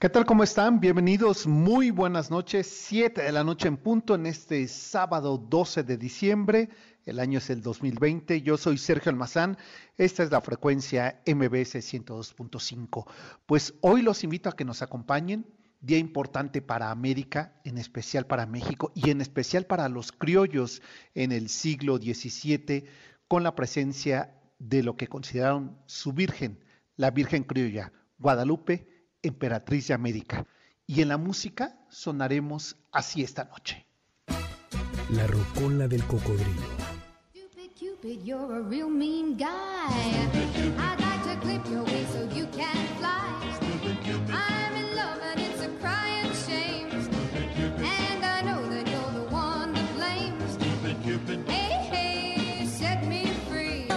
¿Qué tal? ¿Cómo están? Bienvenidos. Muy buenas noches. Siete de la noche en punto en este sábado 12 de diciembre. El año es el 2020. Yo soy Sergio Almazán. Esta es la frecuencia MBS 102.5. Pues hoy los invito a que nos acompañen. Día importante para América, en especial para México y en especial para los criollos en el siglo XVII, con la presencia de lo que consideraron su Virgen, la Virgen criolla, Guadalupe emperatriz de América. Y en la música sonaremos así esta noche. La rocola del cocodrilo. Stupid Cupid, you're a real mean guy. I'd like to clip your wings so you can fly. I'm in love and it's a crying shame. And I know that you're the one to blame. Hey, hey, set me free.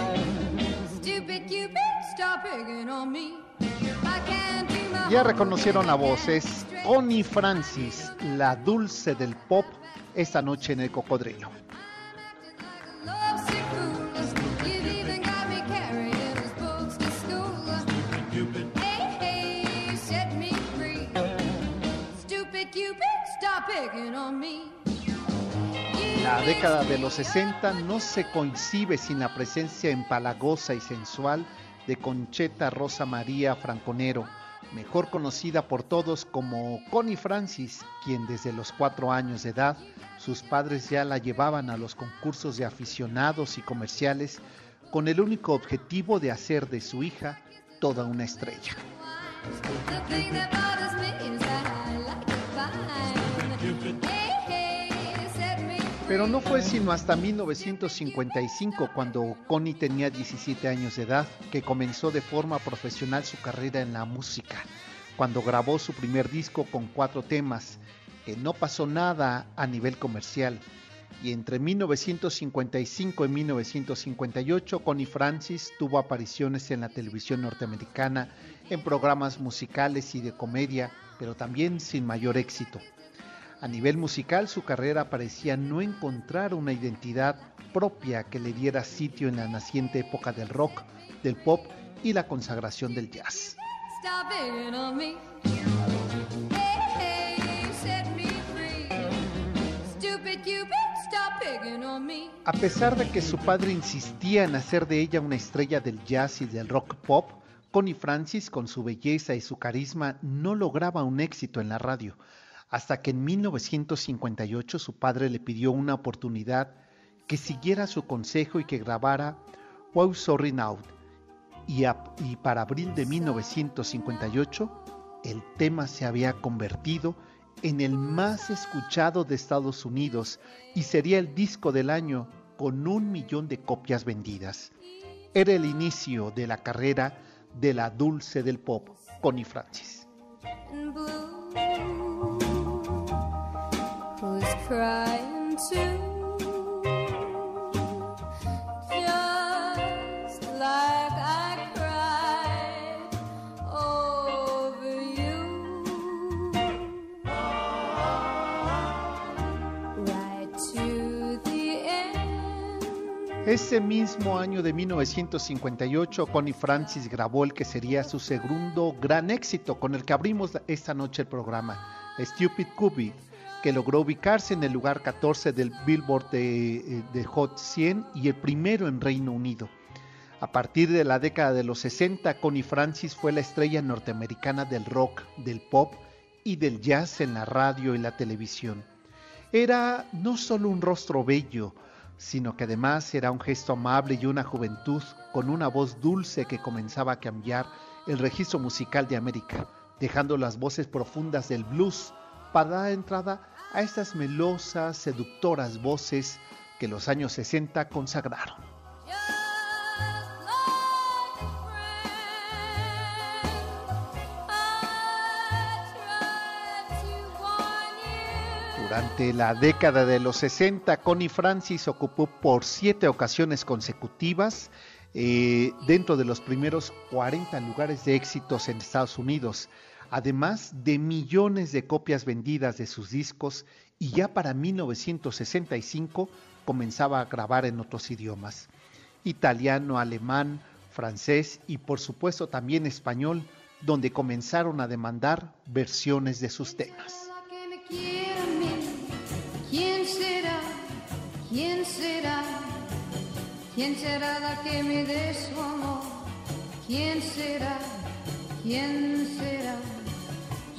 Stupid Cupid, stop picking on me. Ya reconocieron la voz, es Connie Francis, la dulce del pop, esta noche en el cocodrilo. La década de los 60 no se coincide sin la presencia empalagosa y sensual de Concheta Rosa María Franconero, mejor conocida por todos como Connie Francis, quien desde los cuatro años de edad sus padres ya la llevaban a los concursos de aficionados y comerciales con el único objetivo de hacer de su hija toda una estrella. Pero no fue sino hasta 1955, cuando Connie tenía 17 años de edad, que comenzó de forma profesional su carrera en la música, cuando grabó su primer disco con cuatro temas, que no pasó nada a nivel comercial. Y entre 1955 y 1958, Connie Francis tuvo apariciones en la televisión norteamericana, en programas musicales y de comedia, pero también sin mayor éxito. A nivel musical, su carrera parecía no encontrar una identidad propia que le diera sitio en la naciente época del rock, del pop y la consagración del jazz. A pesar de que su padre insistía en hacer de ella una estrella del jazz y del rock pop, Connie Francis, con su belleza y su carisma, no lograba un éxito en la radio, hasta que en 1958 su padre le pidió una oportunidad que siguiera su consejo y que grabara Wow Sorry Now. Y, y para abril de 1958, el tema se había convertido en el más escuchado de Estados Unidos y sería el disco del año con un millón de copias vendidas. Era el inicio de la carrera de la dulce del pop, Connie Francis. Who's crying too? Ese mismo año de 1958, Connie Francis grabó el que sería su segundo gran éxito, con el que abrimos esta noche el programa, Stupid Cupid, que logró ubicarse en el lugar 14 del Billboard de, de Hot 100 y el primero en Reino Unido. A partir de la década de los 60, Connie Francis fue la estrella norteamericana del rock, del pop y del jazz en la radio y la televisión. Era no solo un rostro bello, sino que además era un gesto amable y una juventud con una voz dulce que comenzaba a cambiar el registro musical de América, dejando las voces profundas del blues para dar entrada a estas melosas, seductoras voces que los años 60 consagraron. Durante la década de los 60, Connie Francis ocupó por siete ocasiones consecutivas eh, dentro de los primeros 40 lugares de éxitos en Estados Unidos, además de millones de copias vendidas de sus discos y ya para 1965 comenzaba a grabar en otros idiomas, italiano, alemán, francés y por supuesto también español, donde comenzaron a demandar versiones de sus temas. ¿Quién será? ¿Quién será? ¿Quién será la que me? ¿Quién será? ¿Quién será?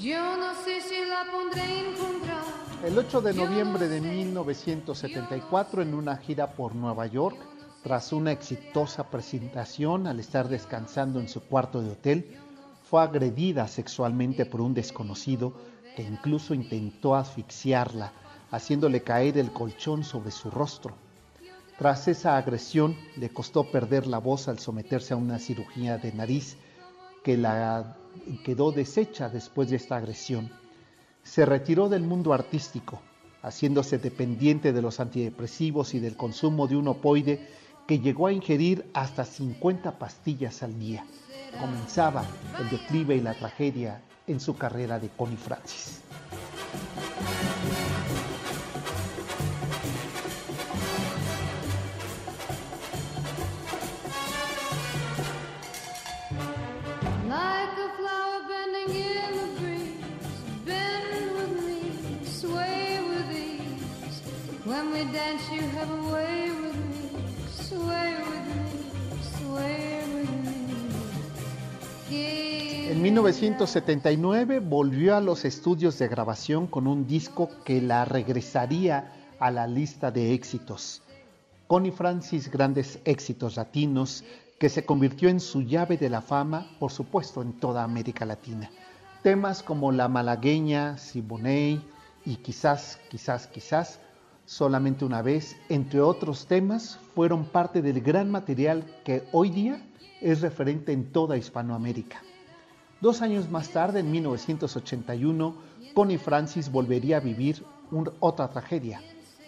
Yo no sé si la pondré en encontrar. El 8 de noviembre de 1974, en una gira por Nueva York, tras una exitosa presentación al estar descansando en su cuarto de hotel, fue agredida sexualmente por un desconocido que incluso intentó asfixiarla, haciéndole caer el colchón sobre su rostro. Tras esa agresión, le costó perder la voz al someterse a una cirugía de nariz que la quedó deshecha después de esta agresión. Se retiró del mundo artístico, haciéndose dependiente de los antidepresivos y del consumo de un opoide que llegó a ingerir hasta 50 pastillas al día. Comenzaba el declive y la tragedia en su carrera de Connie Francis. Dance, you have a way with me, sway with me, sway with me. Give En 1979 volvió a los estudios de grabación con un disco que la regresaría a la lista de éxitos. Connie Francis Grandes Éxitos Latinos, que se convirtió en su llave de la fama, por supuesto, en toda América Latina. Temas como La Malagueña, Siboney y quizás, quizás, quizás, solamente una vez, entre otros temas, fueron parte del gran material que hoy día es referente en toda Hispanoamérica. Dos años más tarde, en 1981, Connie Francis volvería a vivir un- otra tragedia,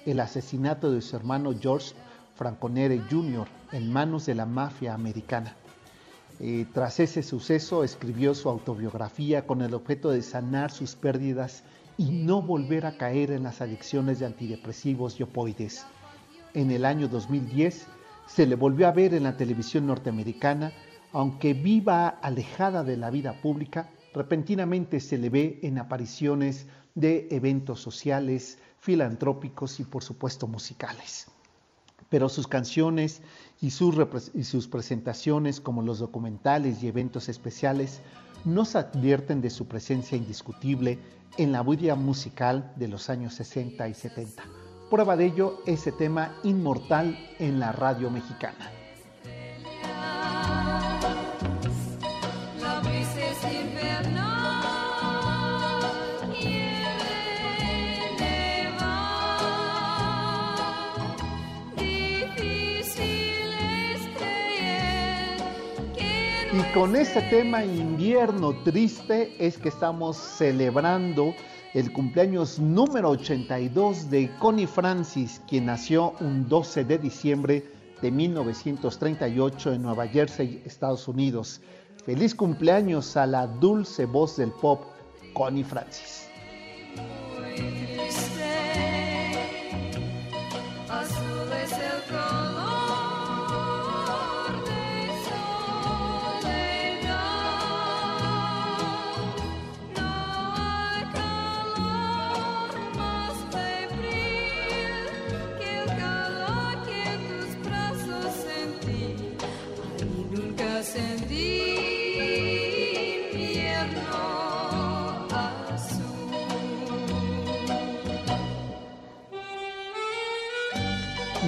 el asesinato de su hermano George Franconere Jr. en manos de la mafia americana. Eh, tras ese suceso escribió su autobiografía con el objeto de sanar sus pérdidas y no volver a caer en las adicciones de antidepresivos y opoides. En el año 2010 se le volvió a ver en la televisión norteamericana, aunque viva alejada de la vida pública, repentinamente se le ve en apariciones de eventos sociales, filantrópicos y por supuesto musicales pero sus canciones y sus, y sus presentaciones como los documentales y eventos especiales nos advierten de su presencia indiscutible en la vida musical de los años 60 y 70. Prueba de ello ese tema inmortal en la radio mexicana. Y con este tema invierno triste es que estamos celebrando el cumpleaños número 82 de Connie Francis, quien nació un 12 de diciembre de 1938 en Nueva Jersey, Estados Unidos. Feliz cumpleaños a la dulce voz del pop, Connie Francis.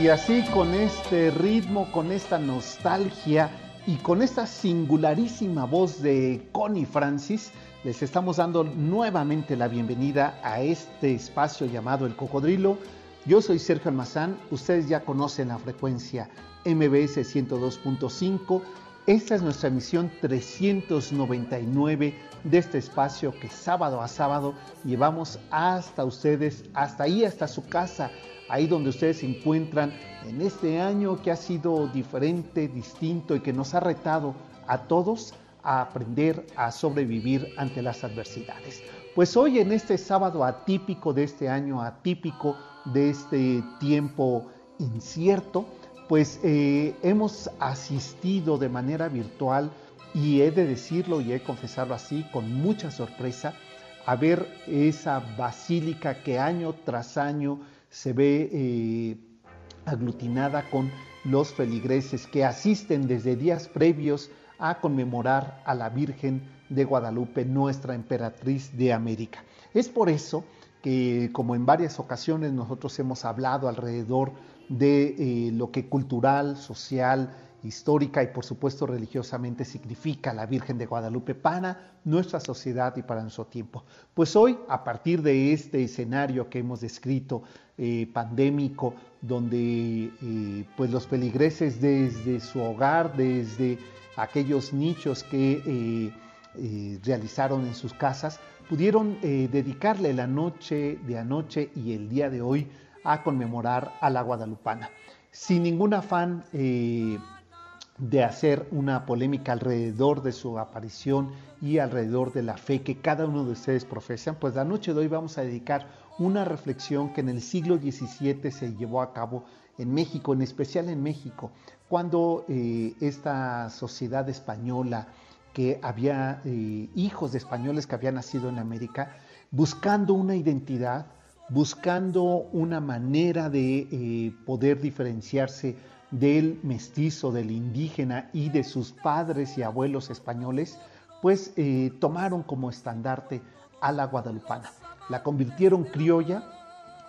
Y así con este ritmo, con esta nostalgia y con esta singularísima voz de Connie Francis, les estamos dando nuevamente la bienvenida a este espacio llamado El Cocodrilo. Yo soy Sergio Almazán, ustedes ya conocen la frecuencia MBS 102.5 Esta es nuestra emisión 399 de este espacio que sábado a sábado llevamos hasta ustedes, hasta ahí, hasta su casa, ahí donde ustedes se encuentran en este año que ha sido diferente, distinto y que nos ha retado a todos a aprender a sobrevivir ante las adversidades. Pues hoy en este sábado atípico de este año, atípico de este tiempo incierto, pues eh, hemos asistido de manera virtual y he de decirlo y he de confesarlo así con mucha sorpresa a ver esa basílica que año tras año se ve eh, aglutinada con los feligreses que asisten desde días previos a conmemorar a la Virgen de Guadalupe, nuestra emperatriz de América. Es por eso que, como en varias ocasiones nosotros hemos hablado alrededor de eh, lo que cultural, social, histórica y por supuesto religiosamente significa la Virgen de Guadalupe para nuestra sociedad y para nuestro tiempo. Pues hoy, a partir de este escenario que hemos descrito, eh, pandémico, donde eh, pues los peligreses desde su hogar, desde aquellos nichos que realizaron en sus casas, pudieron dedicarle la noche de anoche y el día de hoy a conmemorar a la guadalupana. Sin ningún afán eh, de hacer una polémica alrededor de su aparición y alrededor de la fe que cada uno de ustedes profesan, pues la noche de hoy vamos a dedicar una reflexión que en el siglo XVII se llevó a cabo en México, en especial en México, cuando eh, esta sociedad española, que había eh, hijos de españoles que habían nacido en América, buscando una identidad, buscando una manera de eh, poder diferenciarse del mestizo, del indígena y de sus padres y abuelos españoles, pues eh, tomaron como estandarte a la guadalupana. La convirtieron criolla,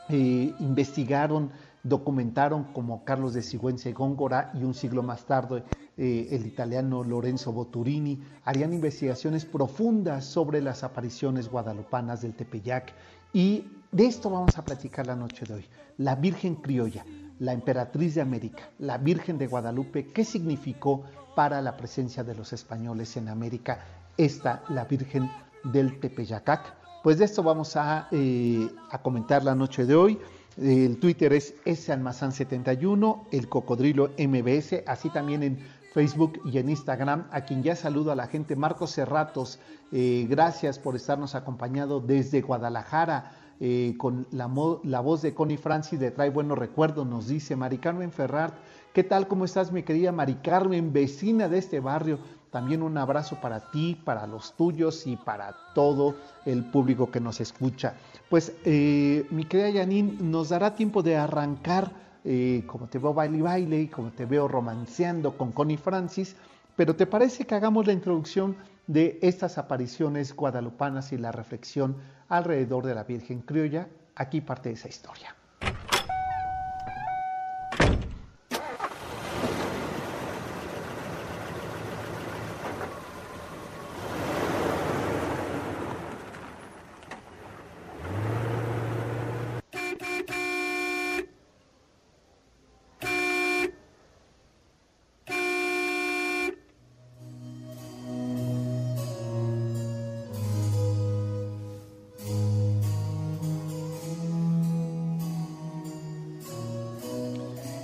eh, investigaron, documentaron como Carlos de Sigüenza y Góngora y un siglo más tarde el italiano Lorenzo Boturini, harían investigaciones profundas sobre las apariciones guadalupanas del Tepeyac y de esto vamos a platicar la noche de hoy. La Virgen Criolla, la emperatriz de América, la Virgen de Guadalupe, ¿qué significó para la presencia de los españoles en América esta, la Virgen del Tepeyacac? Pues de esto vamos a, eh, comentar la noche de hoy. El Twitter es salmazán71, el cocodrilo MBS, así también en Facebook y en Instagram, a quien ya saludo a la gente. Marcos Cerratos, eh, gracias por estarnos acompañado desde Guadalajara. Eh, con la, voz de Connie Francis de Trae Buenos Recuerdos, nos dice Mari Carmen Ferrat, ¿qué tal? ¿Cómo estás mi querida Mari Carmen, vecina de este barrio? También un abrazo para ti, para los tuyos y para todo el público que nos escucha. Pues eh, mi querida Janine, nos dará tiempo de arrancar, eh, como te veo baile y baile, como te veo romanceando con Connie Francis, pero ¿te parece que hagamos la introducción de estas apariciones guadalupanas y la reflexión alrededor de la Virgen Criolla? Aquí parte de esa historia.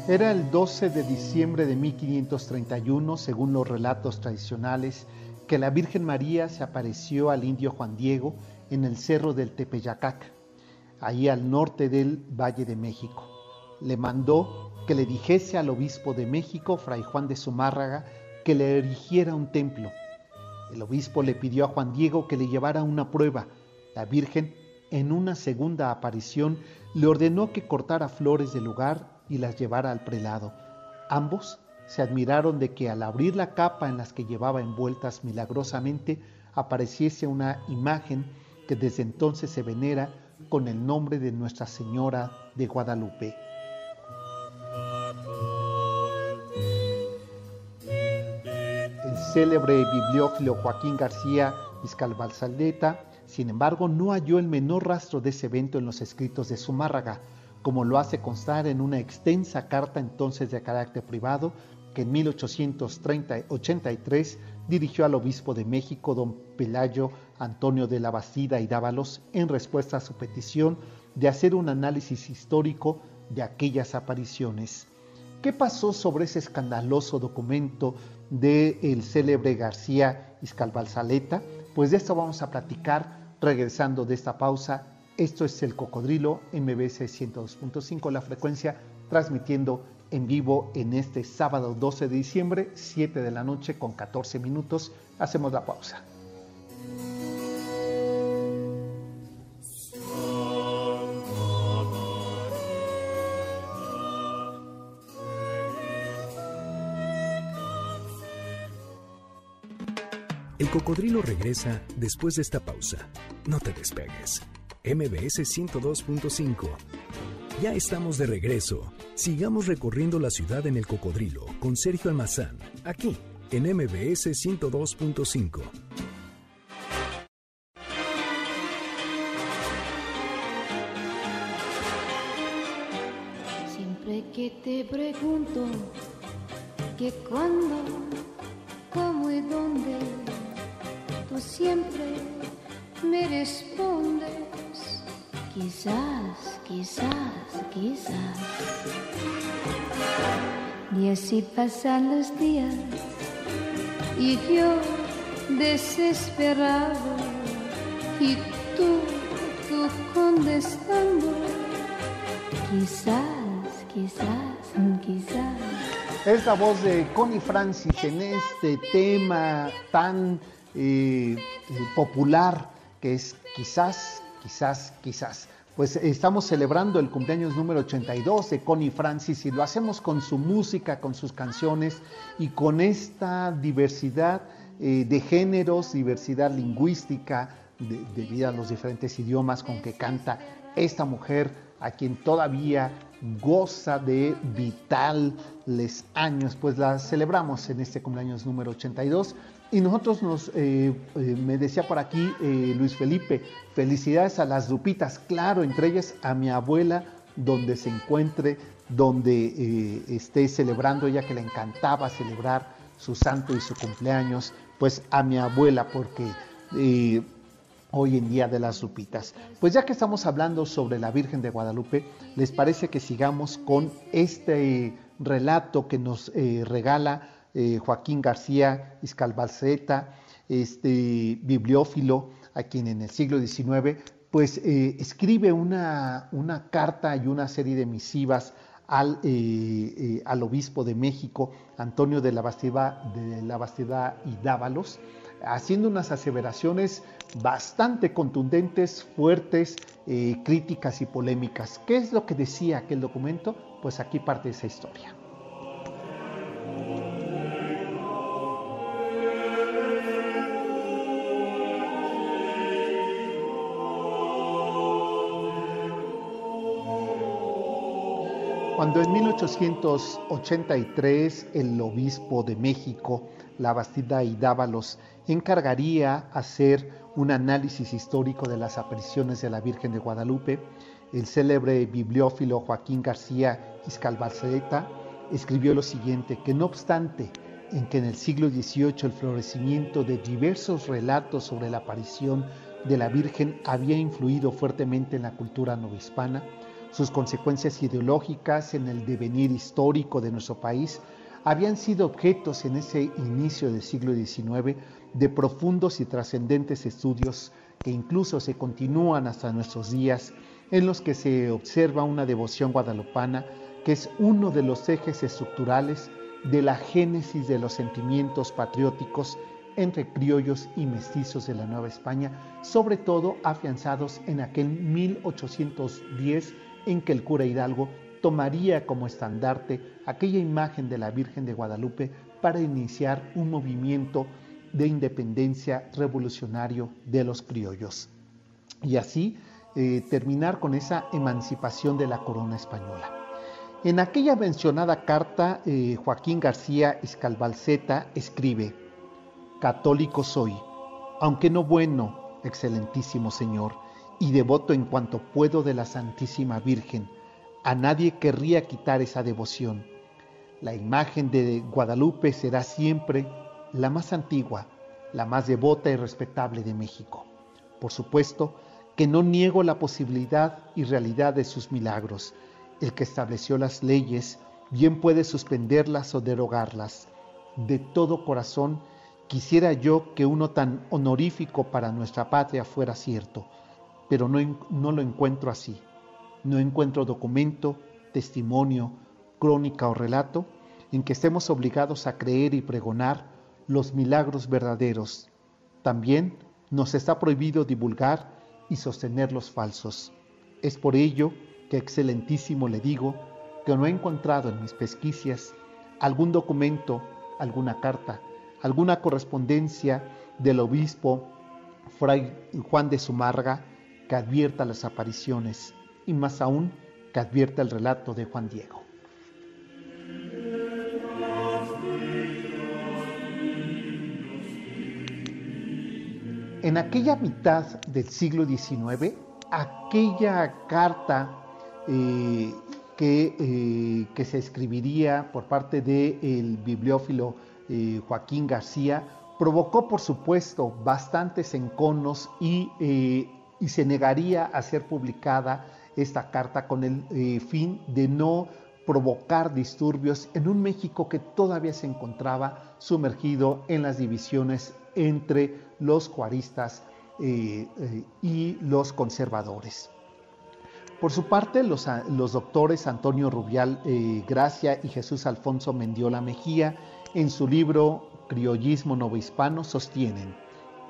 Era el 12 de diciembre de 1531, según los relatos tradicionales, que la Virgen María se apareció al indio Juan Diego en el cerro del Tepeyacac, ahí al norte del Valle de México. Le mandó que le dijese al obispo de México, Fray Juan de Zumárraga, que le erigiera un templo. El obispo le pidió a Juan Diego que le llevara una prueba. La Virgen, en una segunda aparición, le ordenó que cortara flores del lugar y las llevara al prelado. Ambos se admiraron de que al abrir la capa en las que llevaba envueltas milagrosamente apareciese una imagen que desde entonces se venera con el nombre de Nuestra Señora de Guadalupe. El célebre bibliófilo Joaquín García Vizcalbalsaldeta, sin embargo, no halló el menor rastro de ese evento en los escritos de Zumárraga, como lo hace constar en una extensa carta entonces de carácter privado que en 1883 dirigió al obispo de México, don Pelayo Antonio de la Bastida y Dávalos, en respuesta a su petición de hacer un análisis histórico de aquellas apariciones. ¿Qué pasó sobre ese escandaloso documento del el célebre García Iscalbalzaleta? Pues de esto vamos a platicar regresando de esta pausa. Esto es el Cocodrilo MBS 102.5, la frecuencia transmitiendo en vivo en este sábado 12 de diciembre, 7 de la noche con 14 minutos. Hacemos la pausa. El cocodrilo regresa después de esta pausa. No te despegues. MBS 102.5. Ya estamos de regreso. Sigamos recorriendo la ciudad en el cocodrilo con Sergio Almazán, aquí en MBS 102.5. Siempre que te pregunto que cuándo, cómo y dónde, tú siempre me respondes, quizás, quizás, quizás. Y así pasan los días y yo desesperado y tú, tú contestando, quizás, quizás, quizás. Es la voz de Connie Francis en este tema tan eh, eh, popular que es quizás, quizás, quizás. Pues estamos celebrando el cumpleaños número 82 de Connie Francis y lo hacemos con su música, con sus canciones y con esta diversidad eh, de géneros, diversidad lingüística, de- debido a los diferentes idiomas con que canta esta mujer, a quien todavía goza de vitales años, pues la celebramos en este cumpleaños número 82. Y nosotros nos, eh, eh, me decía por aquí eh, Luis Felipe, felicidades a las Lupitas, claro, entre ellas a mi abuela, donde se encuentre, donde esté celebrando, ella que le encantaba celebrar su santo y su cumpleaños, pues a mi abuela, porque hoy en día de las Lupitas. Pues ya que estamos hablando sobre la Virgen de Guadalupe, ¿les parece que sigamos con este relato que nos regala eh, Joaquín García Iscalbalceta, este bibliófilo, a quien en el siglo XIX, pues eh, escribe una, una carta y una serie de misivas al, eh, al obispo de México, Antonio de la Bastida, de la y Dávalos, haciendo unas aseveraciones bastante contundentes, fuertes, críticas y polémicas. ¿Qué es lo que decía aquel documento? Pues aquí parte esa historia. Cuando en 1883 el obispo de México, la Bastida y Dávalos, encargaría hacer un análisis histórico de las apariciones de la Virgen de Guadalupe, el célebre bibliófilo Joaquín García Iscalbalceta escribió lo siguiente, que no obstante en que en el siglo XVIII el florecimiento de diversos relatos sobre la aparición de la Virgen había influido fuertemente en la cultura novohispana, sus consecuencias ideológicas en el devenir histórico de nuestro país habían sido objetos en ese inicio del siglo XIX de profundos y trascendentes estudios que incluso se continúan hasta nuestros días, en los que se observa una devoción guadalupana que es uno de los ejes estructurales de la génesis de los sentimientos patrióticos entre criollos y mestizos de la Nueva España, sobre todo afianzados en aquel 1810 en que el cura Hidalgo tomaría como estandarte aquella imagen de la Virgen de Guadalupe para iniciar un movimiento de independencia revolucionario de los criollos. Y así eh, terminar con esa emancipación de la corona española. En aquella mencionada carta, eh, Joaquín García Escalbalceta escribe, Católico soy, aunque no bueno, excelentísimo Señor, y devoto en cuanto puedo de la Santísima Virgen, A nadie querría quitar esa devoción. La imagen de Guadalupe será siempre la más antigua, la más devota y respetable de México. Por supuesto que no niego la posibilidad y realidad de sus milagros. El que estableció las leyes bien puede suspenderlas o derogarlas. De todo corazón quisiera yo que uno tan honorífico para nuestra patria fuera cierto, pero no, no lo encuentro así. No encuentro documento, testimonio, crónica o relato en que estemos obligados a creer y pregonar los milagros verdaderos. También nos está prohibido divulgar y sostener los falsos. Es por ello que excelentísimo le digo que no he encontrado en mis pesquisas algún documento, alguna carta, alguna correspondencia del obispo Fray Juan de Sumarga que advierta las apariciones y más aún que advierta el relato de Juan Diego. En aquella mitad del siglo XIX, aquella carta eh, que, eh, que, se escribiría por parte del bibliófilo eh, Joaquín García provocó, por supuesto, bastantes enconos y, y, se negaría a ser publicada esta carta con el fin de no provocar disturbios en un México que todavía se encontraba sumergido en las divisiones entre los juaristas eh, eh, y los conservadores. Por su parte, los, los doctores Antonio Rubial eh, Gracia y Jesús Alfonso Mendiola Mejía, en su libro Criollismo Novohispano, sostienen,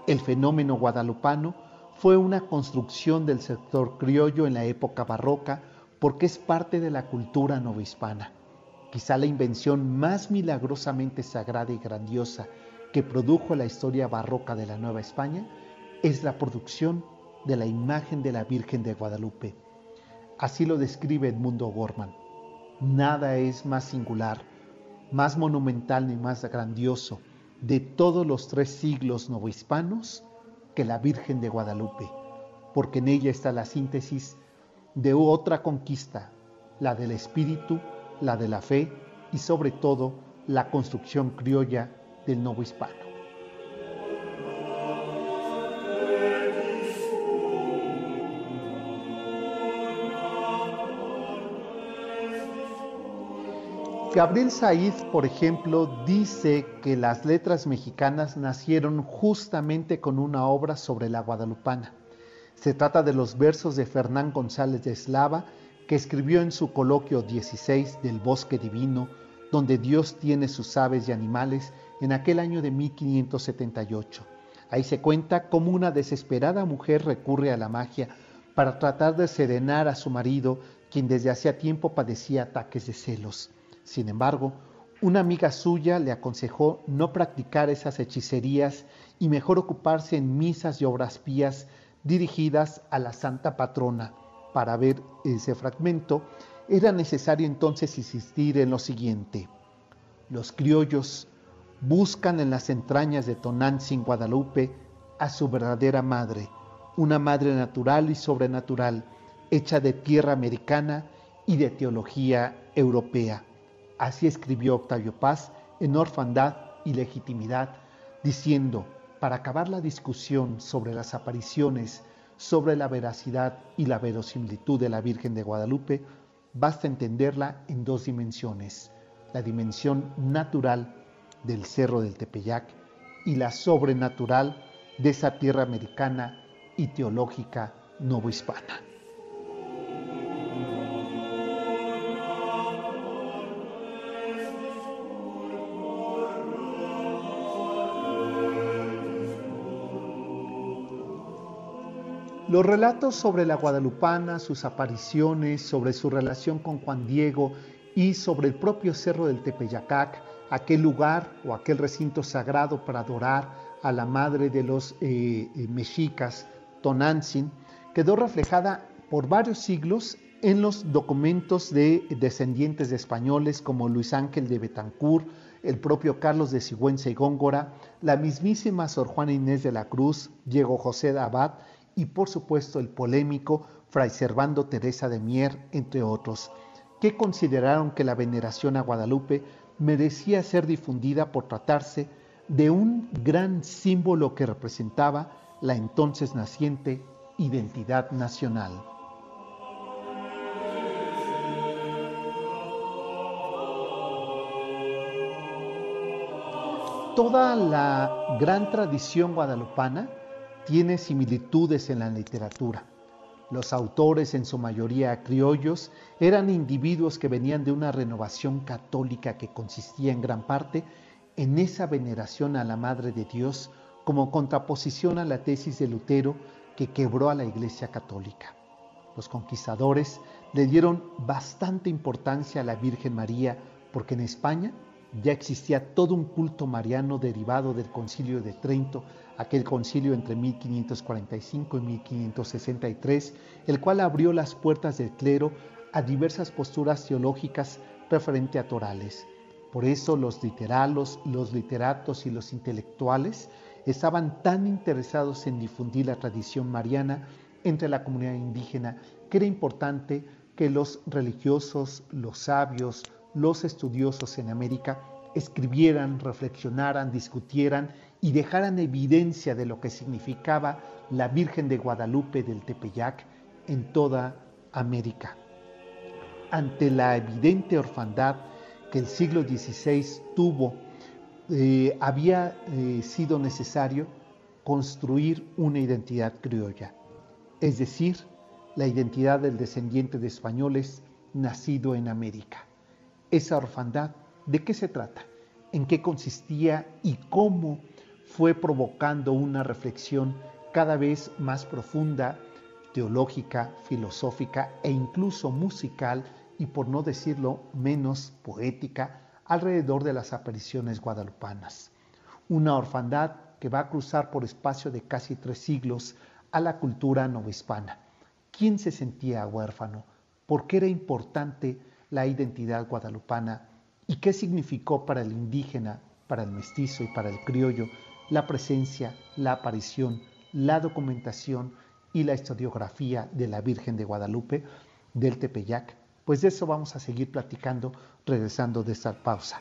el fenómeno guadalupano fue una construcción del sector criollo en la época barroca porque es parte de la cultura novohispana. Quizá la invención más milagrosamente sagrada y grandiosa que produjo la historia barroca de la Nueva España es la producción de la imagen de la Virgen de Guadalupe. Así lo describe Edmundo Gorman. Nada es más singular, más monumental ni más grandioso de todos los tres siglos novohispanos que la Virgen de Guadalupe, porque en ella está la síntesis de otra conquista, la del espíritu, la de la fe y sobre todo la construcción criolla del nuevo hispano. Gabriel Said, por ejemplo, dice que las letras mexicanas nacieron justamente con una obra sobre la guadalupana. Se trata de los versos de Fernán González de Eslava, que escribió en su coloquio 16 del Bosque Divino, donde Dios tiene sus aves y animales en aquel año de 1578. Ahí se cuenta cómo una desesperada mujer recurre a la magia para tratar de serenar a su marido, quien desde hacía tiempo padecía ataques de celos. Sin embargo, una amiga suya le aconsejó no practicar esas hechicerías y mejor ocuparse en misas y obras pías dirigidas a la Santa Patrona. Para ver ese fragmento, era necesario entonces insistir en lo siguiente. Los criollos buscan en las entrañas de Tonantzin, Guadalupe, a su verdadera madre, una madre natural y sobrenatural, hecha de tierra americana y de teología europea. Así escribió Octavio Paz en Orfandad y Legitimidad, diciendo, para acabar la discusión sobre las apariciones, sobre la veracidad y la verosimilitud de la Virgen de Guadalupe, basta entenderla en dos dimensiones, la dimensión natural del Cerro del Tepeyac y la sobrenatural de esa tierra americana y teológica novohispana. Los relatos sobre la guadalupana, sus apariciones, sobre su relación con Juan Diego y sobre el propio cerro del Tepeyacac aquel lugar o aquel recinto sagrado para adorar a la madre de los eh, eh, mexicas, Tonantzin, quedó reflejada por varios siglos en los documentos de descendientes de españoles como Luis Ángel de Betancourt, el propio Carlos de Sigüenza y Góngora, la mismísima Sor Juana Inés de la Cruz, Diego José de Abad y por supuesto el polémico Fray Servando Teresa de Mier, entre otros, que consideraron que la veneración a Guadalupe merecía ser difundida por tratarse de un gran símbolo que representaba la entonces naciente identidad nacional. Toda la gran tradición guadalupana tiene similitudes en la literatura. Los autores, en su mayoría criollos, eran individuos que venían de una renovación católica que consistía en gran parte en esa veneración a la Madre de Dios como contraposición a la tesis de Lutero que quebró a la Iglesia Católica. Los conquistadores le dieron bastante importancia a la Virgen María porque en España ya existía todo un culto mariano derivado del concilio de Trento, aquel concilio entre 1545 y 1563, el cual abrió las puertas del clero a diversas posturas teológicas referente a torales. Por eso los literatos y los intelectuales estaban tan interesados en difundir la tradición mariana entre la comunidad indígena que era importante que los religiosos, los sabios, los estudiosos en América escribieran, reflexionaran, discutieran y dejaran evidencia de lo que significaba la Virgen de Guadalupe del Tepeyac en toda América. Ante la evidente orfandad que el siglo XVI tuvo, eh, había eh, sido necesario construir una identidad criolla, es decir, la identidad del descendiente de españoles nacido en América. Esa orfandad, ¿de qué se trata? ¿En qué consistía y cómo fue provocando una reflexión cada vez más profunda, teológica, filosófica e incluso musical y por no decirlo menos poética alrededor de las apariciones guadalupanas? Una orfandad que va a cruzar por espacio de casi tres siglos a la cultura novohispana. ¿Quién se sentía huérfano? ¿Por qué era importante la identidad guadalupana y qué significó para el indígena, para el mestizo y para el criollo la presencia, la aparición, la documentación y la historiografía de la Virgen de Guadalupe del Tepeyac. Pues de eso vamos a seguir platicando regresando de esta pausa.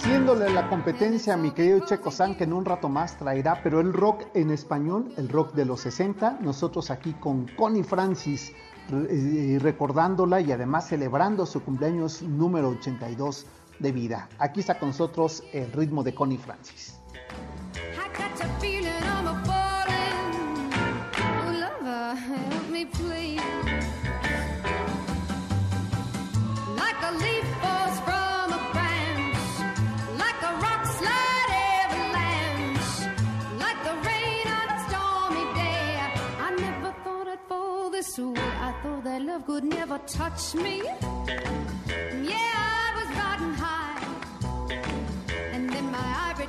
haciéndole la competencia a mi querido Checo San, que en un rato más traerá, pero el rock en español, el rock de los 60, nosotros aquí con Connie Francis, eh, recordándola y además celebrando su cumpleaños número 82 de vida. Aquí está con nosotros el ritmo de Connie Francis. Love could never touch me. Yeah, I was riding high.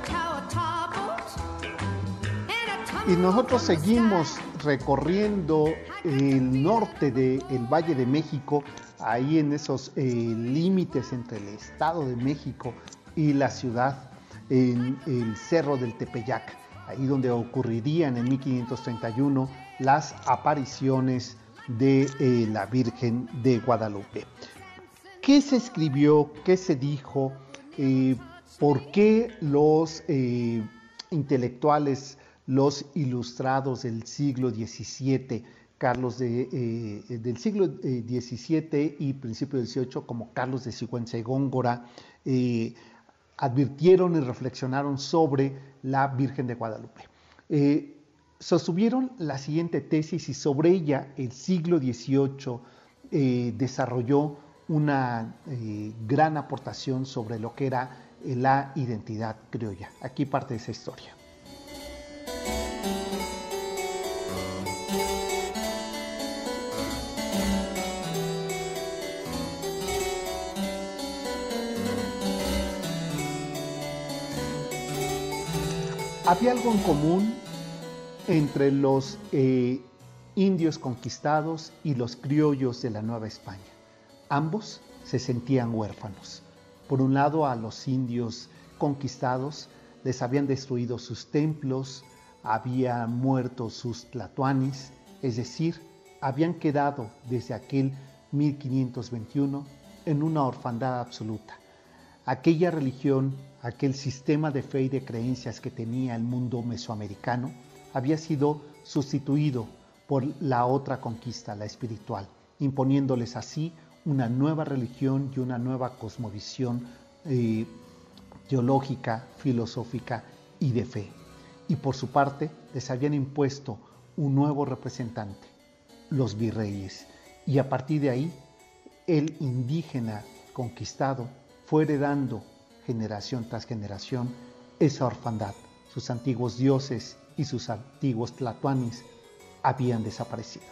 tower toppled, and a Y tumble nosotros from the seguimos sky. recorriendo el norte del Valle de México, ahí en esos eh, límites entre el Estado de México y la ciudad, en el Cerro del Tepeyac, ahí donde ocurrirían en 1531 las apariciones de eh, la Virgen de Guadalupe. ¿Qué se escribió? ¿Qué se dijo? Eh, ¿Por qué los eh, intelectuales, los ilustrados del siglo XVII, Carlos de, del siglo XVII y principio del XVIII, como Carlos de Sigüenza y Góngora, advirtieron y reflexionaron sobre la Virgen de Guadalupe? Sostuvieron la siguiente tesis y sobre ella el siglo XVIII eh, desarrolló una eh, gran aportación sobre lo que era eh, la identidad criolla. Aquí parte de esa historia. Había algo en común entre los eh, indios conquistados y los criollos de la Nueva España. Ambos se sentían huérfanos. Por un lado, a los indios conquistados les habían destruido sus templos, habían muerto sus tlatoanis, es decir, habían quedado desde aquel 1521 en una orfandad absoluta. Aquella religión, aquel sistema de fe y de creencias que tenía el mundo mesoamericano, había sido sustituido por la otra conquista, la espiritual, imponiéndoles así una nueva religión y una nueva cosmovisión eh, teológica, filosófica y de fe. Y por su parte les habían impuesto un nuevo representante, los virreyes. Y a partir de ahí, el indígena conquistado fue heredando generación tras generación esa orfandad. Sus antiguos dioses y sus antiguos tlatoanis habían desaparecido.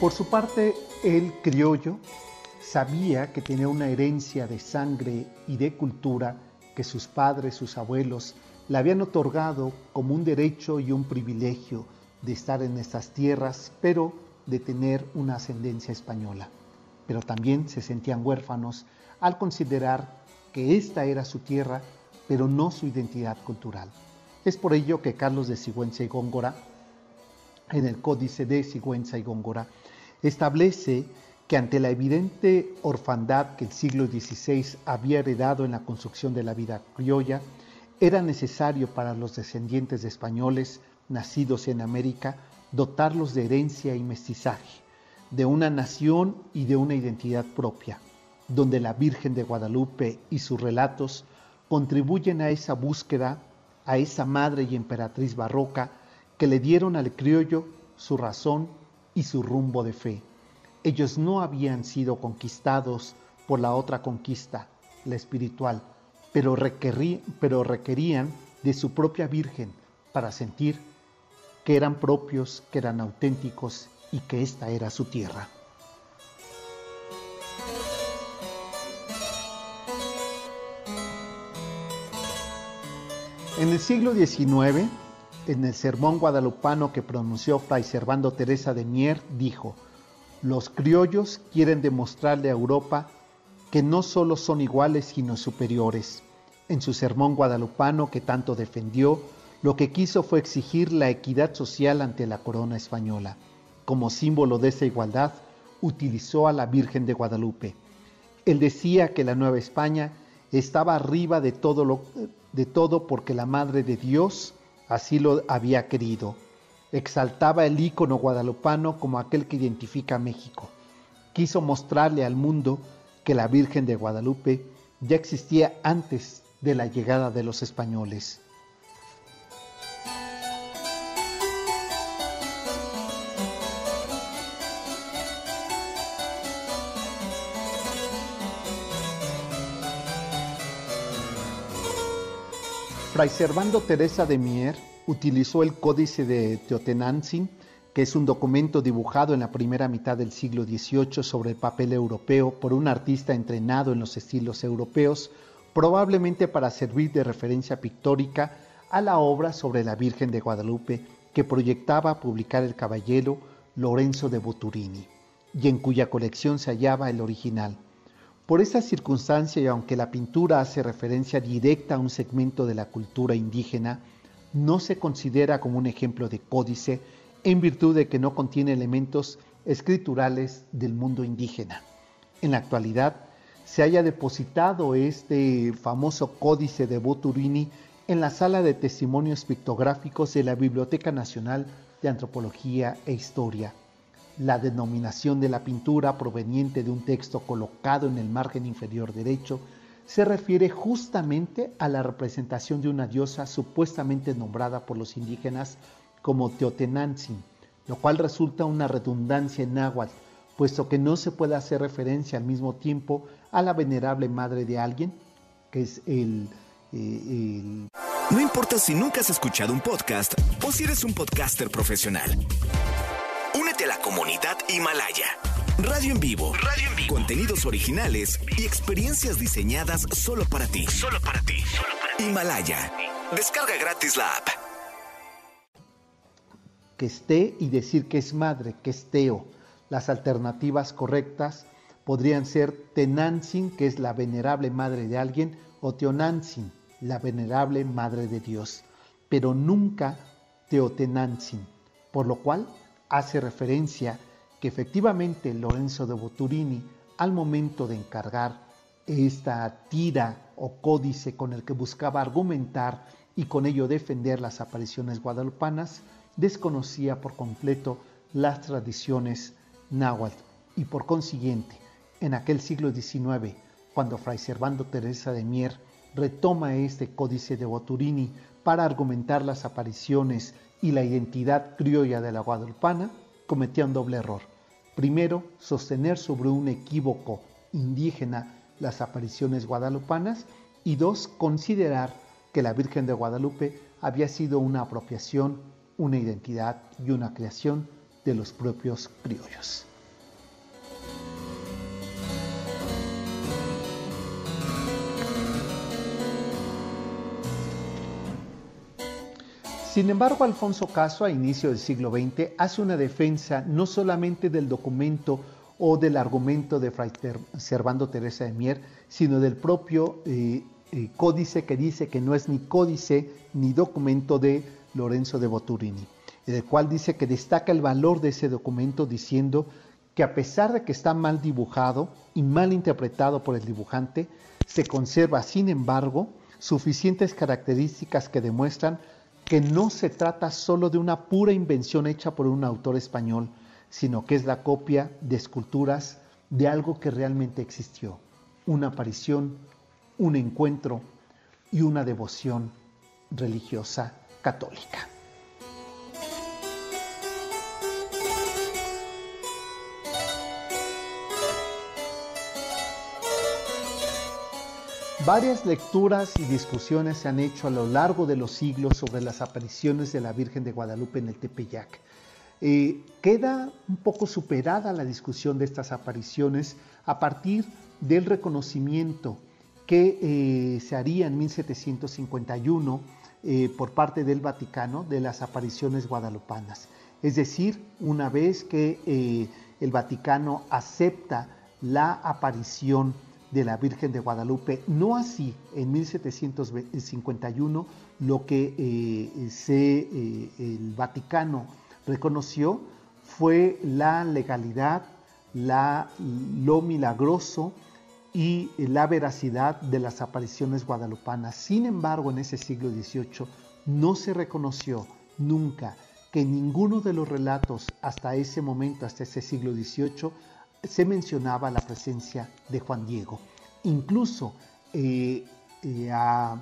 Por su parte, el criollo sabía que tenía una herencia de sangre y de cultura que sus padres, sus abuelos, le habían otorgado como un derecho y un privilegio de estar en estas tierras, pero de tener una ascendencia española. Pero también se sentían huérfanos al considerar que esta era su tierra, pero no su identidad cultural. Es por ello que Carlos de Sigüenza y Góngora, en el Códice de Sigüenza y Góngora, establece que ante la evidente orfandad que el siglo XVI había heredado en la construcción de la vida criolla, era necesario para los descendientes de españoles nacidos en América dotarlos de herencia y mestizaje, de una nación y de una identidad propia, donde la Virgen de Guadalupe y sus relatos contribuyen a esa búsqueda, a esa madre y emperatriz barroca que le dieron al criollo su razón y su rumbo de fe. Ellos no habían sido conquistados por la otra conquista, la espiritual, pero, pero requerían de su propia Virgen para sentir que eran propios, que eran auténticos y que esta era su tierra. En el siglo XIX, en el sermón guadalupano que pronunció Fray Servando Teresa de Mier, dijo, los criollos quieren demostrarle a Europa que no solo son iguales sino superiores. En su sermón guadalupano que tanto defendió, lo que quiso fue exigir la equidad social ante la corona española. Como símbolo de esa igualdad, utilizó a la Virgen de Guadalupe. Él decía que la Nueva España estaba arriba de todo, lo, de todo porque la Madre de Dios así lo había querido. Exaltaba el ícono guadalupano como aquel que identifica a México. Quiso mostrarle al mundo que la Virgen de Guadalupe ya existía antes de la llegada de los españoles. Fray Servando Teresa de Mier utilizó el Códice de Teotenanzin que es un documento dibujado en la primera mitad del siglo XVIII sobre el papel europeo por un artista entrenado en los estilos europeos, probablemente para servir de referencia pictórica a la obra sobre la Virgen de Guadalupe que proyectaba publicar el caballero Lorenzo de Boturini, y en cuya colección se hallaba el original. Por esta circunstancia y aunque la pintura hace referencia directa a un segmento de la cultura indígena, no se considera como un ejemplo de códice en virtud de que no contiene elementos escriturales del mundo indígena. En la actualidad, se haya depositado este famoso códice de Boturini en la sala de testimonios pictográficos de la Biblioteca Nacional de Antropología e Historia, la denominación de la pintura proveniente de un texto colocado en el margen inferior derecho se refiere justamente a la representación de una diosa supuestamente nombrada por los indígenas como Teotenantzin, lo cual resulta una redundancia en náhuatl, puesto que no se puede hacer referencia al mismo tiempo a la venerable madre de alguien, que es el, eh, el... No importa si nunca has escuchado un podcast o si eres un podcaster profesional la comunidad Himalaya. Radio en vivo. Radio en vivo. Contenidos originales y experiencias diseñadas solo para ti. Solo para ti. Himalaya. Descarga gratis la app. Que esté y decir que es madre, que es Teo. Las alternativas correctas podrían ser Tenantzin, que es la venerable madre de alguien, o Teonantzin, la venerable madre de Dios, pero nunca Teotenantzin, por lo cual hace referencia que efectivamente Lorenzo de Boturini, al momento de encargar esta tira o códice con el que buscaba argumentar y con ello defender las apariciones guadalupanas, desconocía por completo las tradiciones náhuatl. Y por consiguiente, en aquel siglo XIX, cuando Fray Servando Teresa de Mier retoma este códice de Boturini para argumentar las apariciones y la identidad criolla de la guadalupana, cometía un doble error. Primero, sostener sobre un equívoco indígena las apariciones guadalupanas y dos, considerar que la Virgen de Guadalupe había sido una apropiación, una identidad y una creación de los propios criollos. Sin embargo, Alfonso Caso, a inicio del siglo XX, hace una defensa no solamente del documento o del argumento de Fray Servando Teresa de Mier, sino del propio eh, eh, códice que dice que no es ni códice ni documento de Lorenzo de Boturini, el cual dice que destaca el valor de ese documento diciendo que a pesar de que está mal dibujado y mal interpretado por el dibujante, se conserva, sin embargo, suficientes características que demuestran que no se trata solo de una pura invención hecha por un autor español, sino que es la copia de esculturas de algo que realmente existió, una aparición, un encuentro y una devoción religiosa católica. Varias lecturas y discusiones se han hecho a lo largo de los siglos sobre las apariciones de la Virgen de Guadalupe en el Tepeyac. Eh, queda un poco superada la discusión de estas apariciones a partir del reconocimiento que eh, se haría en 1751 eh, por parte del Vaticano de las apariciones guadalupanas. Es decir, una vez que el Vaticano acepta la aparición de la Virgen de Guadalupe, no así en 1751 lo que eh, se, eh, el Vaticano reconoció fue la legalidad, la, lo milagroso y la veracidad de las apariciones guadalupanas. Sin embargo, en ese siglo XVIII no se reconoció nunca que ninguno de los relatos hasta ese momento, hasta ese siglo XVIII, se mencionaba la presencia de Juan Diego. Incluso eh, eh, a,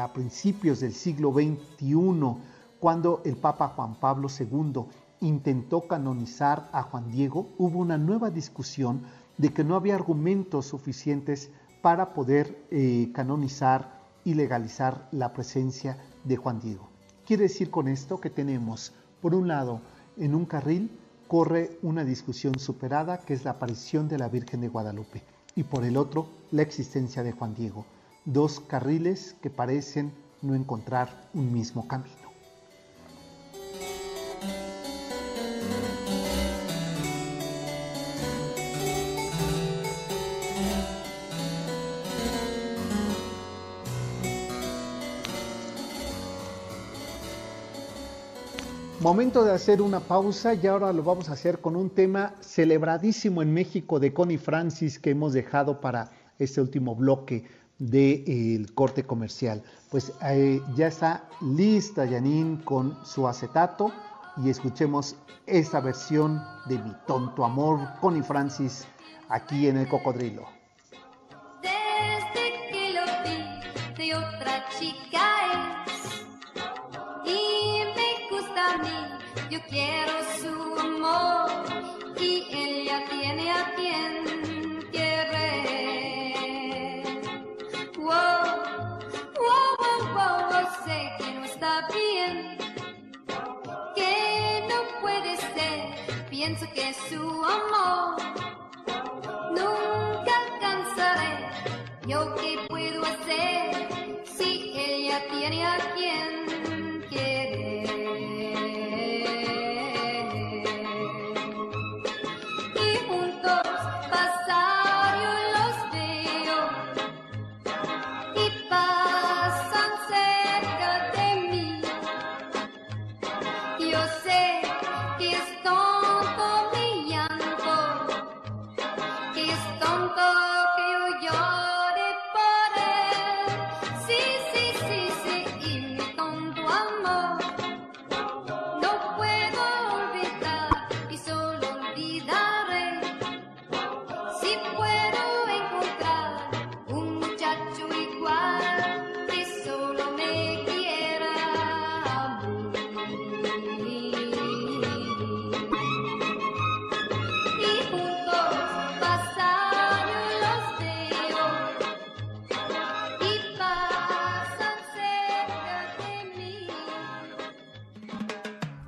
a, principios del siglo XXI, cuando el Papa Juan Pablo II intentó canonizar a Juan Diego, hubo una nueva discusión de que no había argumentos suficientes para poder eh, canonizar y legalizar la presencia de Juan Diego. Quiere decir con esto que tenemos, por un lado, En un carril corre una discusión superada que es la aparición de la Virgen de Guadalupe y por el otro la existencia de Juan Diego. Dos carriles que parecen no encontrar un mismo camino. Momento de hacer una pausa y ahora lo vamos a hacer con un tema celebradísimo en México de Connie Francis que hemos dejado para este último bloque del corte comercial. Pues eh, ya está lista Janine con su acetato y escuchemos esta versión de Mi Tonto Amor, Connie Francis, aquí en el Cocodrilo. Desde vi de otra chica yo quiero su amor y ella tiene a quien querer. Wow, wow, wow, wow, sé que no está bien, que no puede ser, pienso que su amor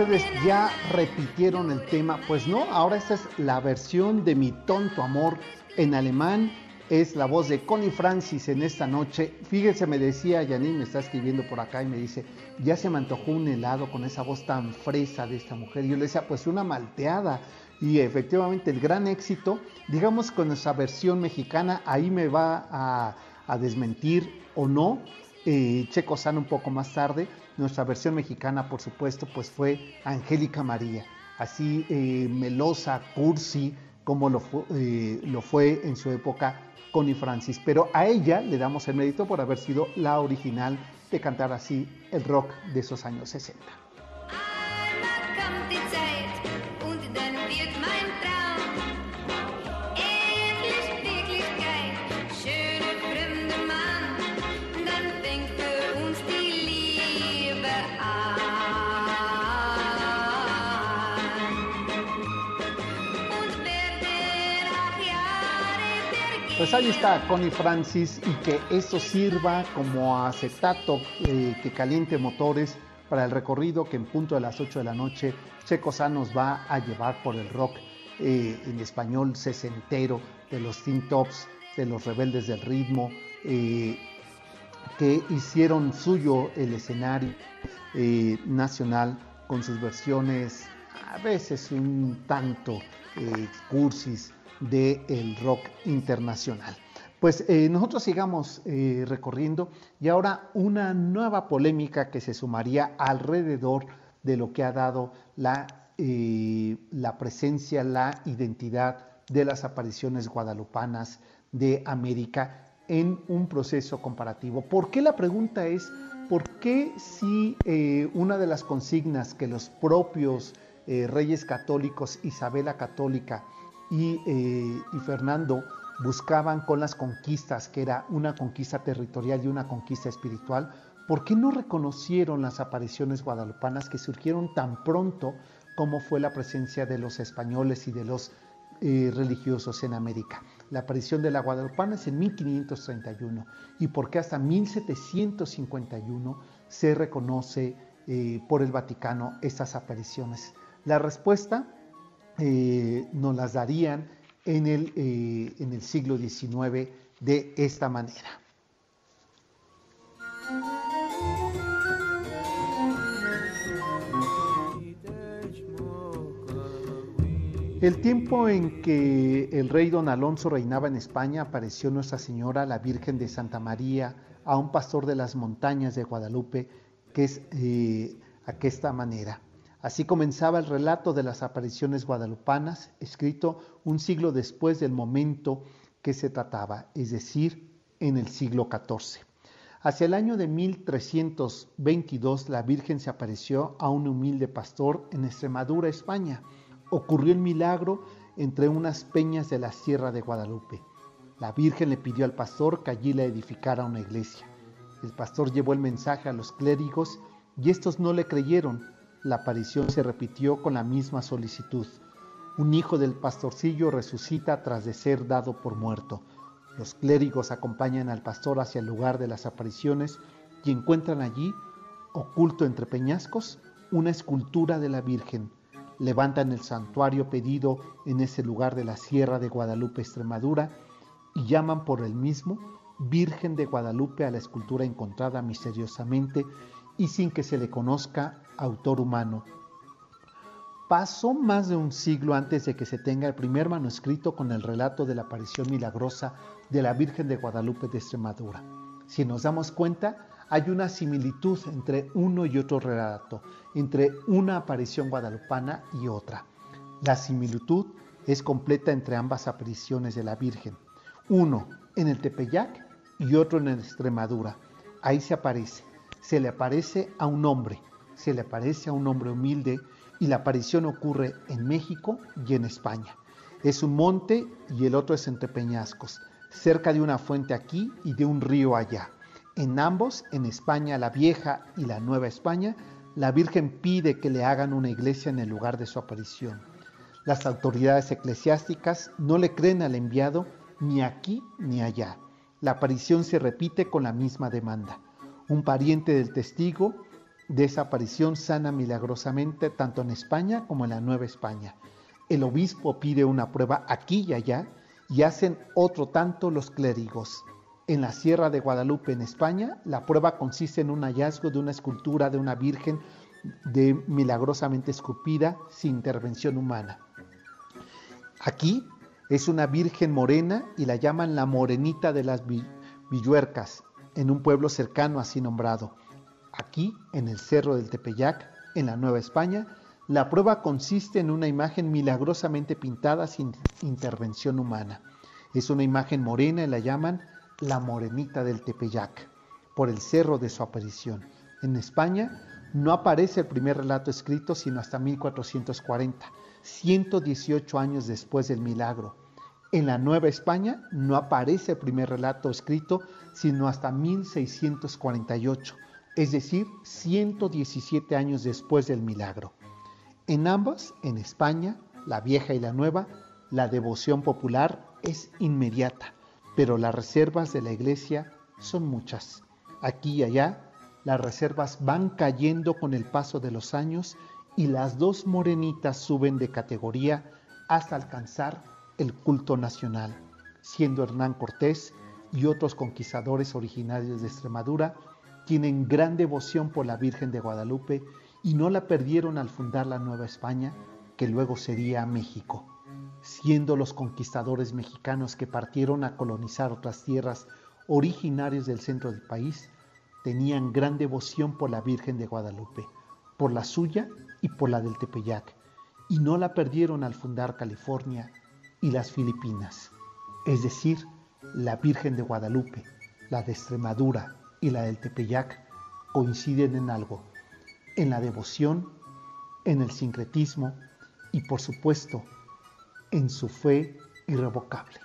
ustedes? ¿Ya repitieron el tema? Pues no, ahora esta es la versión de Mi Tonto Amor en alemán. Es la voz de Connie Francis en esta noche. Fíjense, me decía Janine, me está escribiendo por acá y me dice, ya se me antojó un helado con esa voz tan fresa de esta mujer. Y yo le decía, pues una malteada. Y efectivamente el gran éxito, digamos con esa versión mexicana, ahí me va a, a desmentir o no. Eh, Checo un poco más tarde, nuestra versión mexicana, por supuesto, pues fue Angélica María, así eh, melosa, cursi, como lo, eh, lo fue en su época Connie Francis. Pero a ella le damos el mérito por haber sido la original de cantar así el rock de esos años 60. Pues ahí está Connie Francis y que eso sirva como acetato eh, que caliente motores para el recorrido que en punto de las 8 de la noche Checo San nos va a llevar por el rock eh, en español sesentero de los Teen Tops, de los Rebeldes del Ritmo, eh, que hicieron suyo el escenario nacional con sus versiones a veces un tanto cursis del rock internacional. Pues eh, nosotros sigamos eh, recorriendo y ahora una nueva polémica que se sumaría alrededor de lo que ha dado la, eh, la presencia, la identidad de las apariciones guadalupanas de América en un proceso comparativo. ¿Por qué la pregunta es, por qué si una de las consignas que los propios reyes católicos, Isabela Católica y, y Fernando, buscaban con las conquistas, que era una conquista territorial y una conquista espiritual, ¿por qué no reconocieron las apariciones guadalupanas que surgieron tan pronto como fue la presencia de los españoles y de los eh, religiosos en América? La aparición de la guadalupana es en 1531 y por qué hasta 1751 se reconoce eh, por el Vaticano estas apariciones. La respuesta eh, nos las darían en el, eh, en el siglo XIX de esta manera. El tiempo en que el rey don Alonso reinaba en España apareció Nuestra Señora, la Virgen de Santa María, a un pastor de las montañas de Guadalupe, que es eh, esta manera. Así comenzaba el relato de las apariciones guadalupanas, escrito un siglo después del momento que se trataba, es decir, en el siglo XIV. Hacia el año de 1322 la Virgen se apareció a un humilde pastor en Extremadura, España. Ocurrió el milagro entre unas peñas de la Sierra de Guadalupe. La Virgen le pidió al pastor que allí le edificara una iglesia. El pastor llevó el mensaje a los clérigos y estos no le creyeron la aparición se repitió con la misma solicitud. Un hijo del pastorcillo resucita tras de ser dado por muerto. Los clérigos acompañan al pastor hacia el lugar de las apariciones y encuentran allí, oculto entre peñascos, una escultura de la Virgen. Levantan el santuario pedido en ese lugar de la Sierra de Guadalupe, Extremadura, y llaman por el mismo Virgen de Guadalupe a la escultura encontrada misteriosamente y sin que se le conozca autor humano. Pasó más de un siglo antes de que se tenga el primer manuscrito con el relato de la aparición milagrosa de la Virgen de Guadalupe de Extremadura. Si nos damos cuenta, hay una similitud entre uno y otro relato, entre una aparición guadalupana y otra. La similitud es completa entre ambas apariciones de la Virgen. Uno en el Tepeyac y otro en Extremadura. Ahí se aparece. Se le aparece a un hombre, se le aparece a un hombre humilde y la aparición ocurre en México y en España. Es un monte y el otro es entre peñascos, cerca de una fuente aquí y de un río allá. En ambos, en España la vieja y la nueva España, la Virgen pide que le hagan una iglesia en el lugar de su aparición. Las autoridades eclesiásticas no le creen al enviado ni aquí ni allá. La aparición se repite con la misma demanda. Un pariente del testigo de esa aparición sana milagrosamente tanto en España como en la Nueva España. El obispo pide una prueba aquí y allá y hacen otro tanto los clérigos. En la Sierra de Guadalupe, en España, la prueba consiste en un hallazgo de una escultura de una virgen de milagrosamente esculpida sin intervención humana. Aquí es una virgen morena y la llaman la morenita de las Villuercas, en un pueblo cercano así nombrado. Aquí, en el Cerro del Tepeyac, en la Nueva España, la prueba consiste en una imagen milagrosamente pintada sin intervención humana. Es una imagen morena y la llaman la Morenita del Tepeyac, por el cerro de su aparición. En España no aparece el primer relato escrito sino hasta 1440, 118 años después del milagro. En la Nueva España no aparece el primer relato escrito sino hasta 1648, es decir, 117 años después del milagro. En ambas, en España, la vieja y la nueva, la devoción popular es inmediata, pero las reservas de la iglesia son muchas. Aquí y allá, las reservas van cayendo con el paso de los años y las dos morenitas suben de categoría hasta alcanzar el culto nacional, siendo Hernán Cortés y otros conquistadores originarios de Extremadura tienen gran devoción por la Virgen de Guadalupe y no la perdieron al fundar la Nueva España, que luego sería México. siendo los conquistadores mexicanos que partieron a colonizar otras tierras originarios del centro del país, tenían gran devoción por la Virgen de Guadalupe, por la suya y por la del Tepeyac, y no la perdieron al fundar California y las Filipinas. Es decir, la Virgen de Guadalupe, la de Extremadura y la del Tepeyac coinciden en algo, en la devoción, en el sincretismo y por supuesto en su fe irrevocable.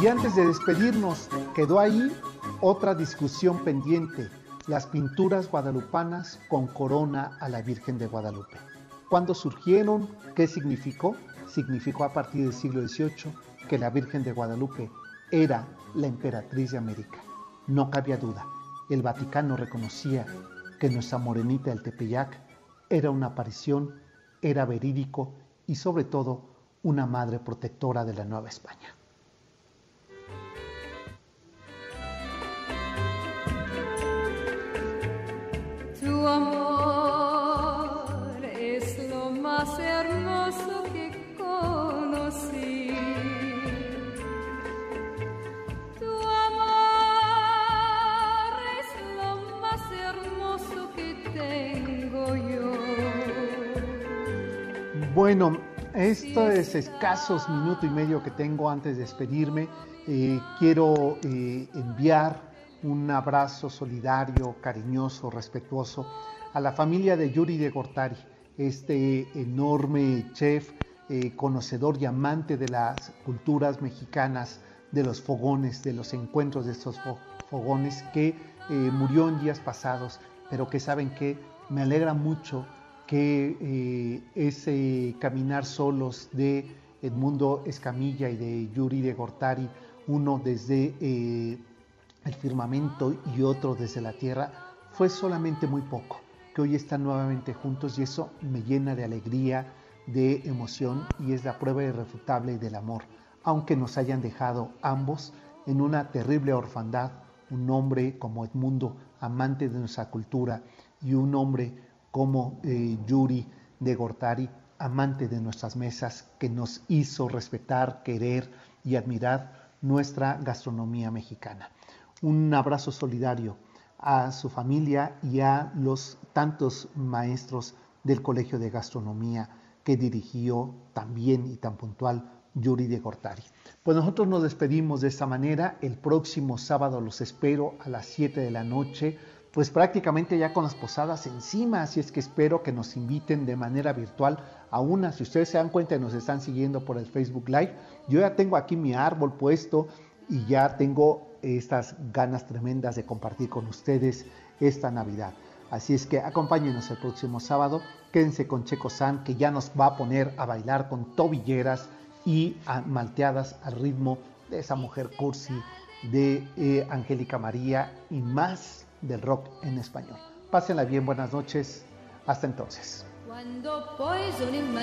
Y antes de despedirnos, quedó ahí otra discusión pendiente, las pinturas guadalupanas con corona a la Virgen de Guadalupe. ¿Cuándo surgieron? ¿Qué significó? Significó a partir del siglo XVIII que la Virgen de Guadalupe era la emperatriz de América. No cabía duda. El Vaticano reconocía que nuestra morenita del Tepeyac era una aparición, era verídico y sobre todo una madre protectora de la Nueva España. Amor es lo más hermoso que conocí. Tu amor es lo más hermoso que tengo yo. Bueno, estos escasos minuto y medio que tengo antes de despedirme, eh, quiero eh, enviar un abrazo solidario, cariñoso, respetuoso a la familia de Yuri de Gortari, este enorme chef, eh, conocedor y amante de las culturas mexicanas, de los fogones, de los encuentros de estos fo- fogones, que eh, murió en días pasados, pero que saben que me alegra mucho que eh, ese caminar solos de Edmundo Escamilla y de Yuri de Gortari, uno desde el firmamento y otro desde la tierra, fue solamente muy poco, que hoy están nuevamente juntos y eso me llena de alegría, de emoción y es la prueba irrefutable del amor, aunque nos hayan dejado ambos en una terrible orfandad, un hombre como Edmundo, amante de nuestra cultura, y un hombre como eh, Yuri de Gortari, amante de nuestras mesas, que nos hizo respetar, querer y admirar nuestra gastronomía mexicana. Un abrazo solidario a su familia y a los tantos maestros del Colegio de Gastronomía que dirigió también y tan puntual Yuri de Gortari. Pues nosotros nos despedimos de esta manera. El próximo sábado los espero a las 7 de la noche, pues prácticamente ya con las posadas encima, así es que espero que nos inviten de manera virtual a una. Si ustedes se dan cuenta y nos están siguiendo por el Facebook Live, yo ya tengo aquí mi árbol puesto y ya tengo estas ganas tremendas de compartir con ustedes esta Navidad. Así es que acompáñenos el próximo sábado. Quédense con Checo San, que ya nos va a poner a bailar con tobilleras y malteadas al ritmo de esa mujer cursi de eh, Angélica María y más del rock en español. Pásenla bien, buenas noches. Hasta entonces. Quando poi in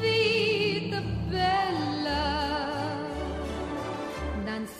vita bella.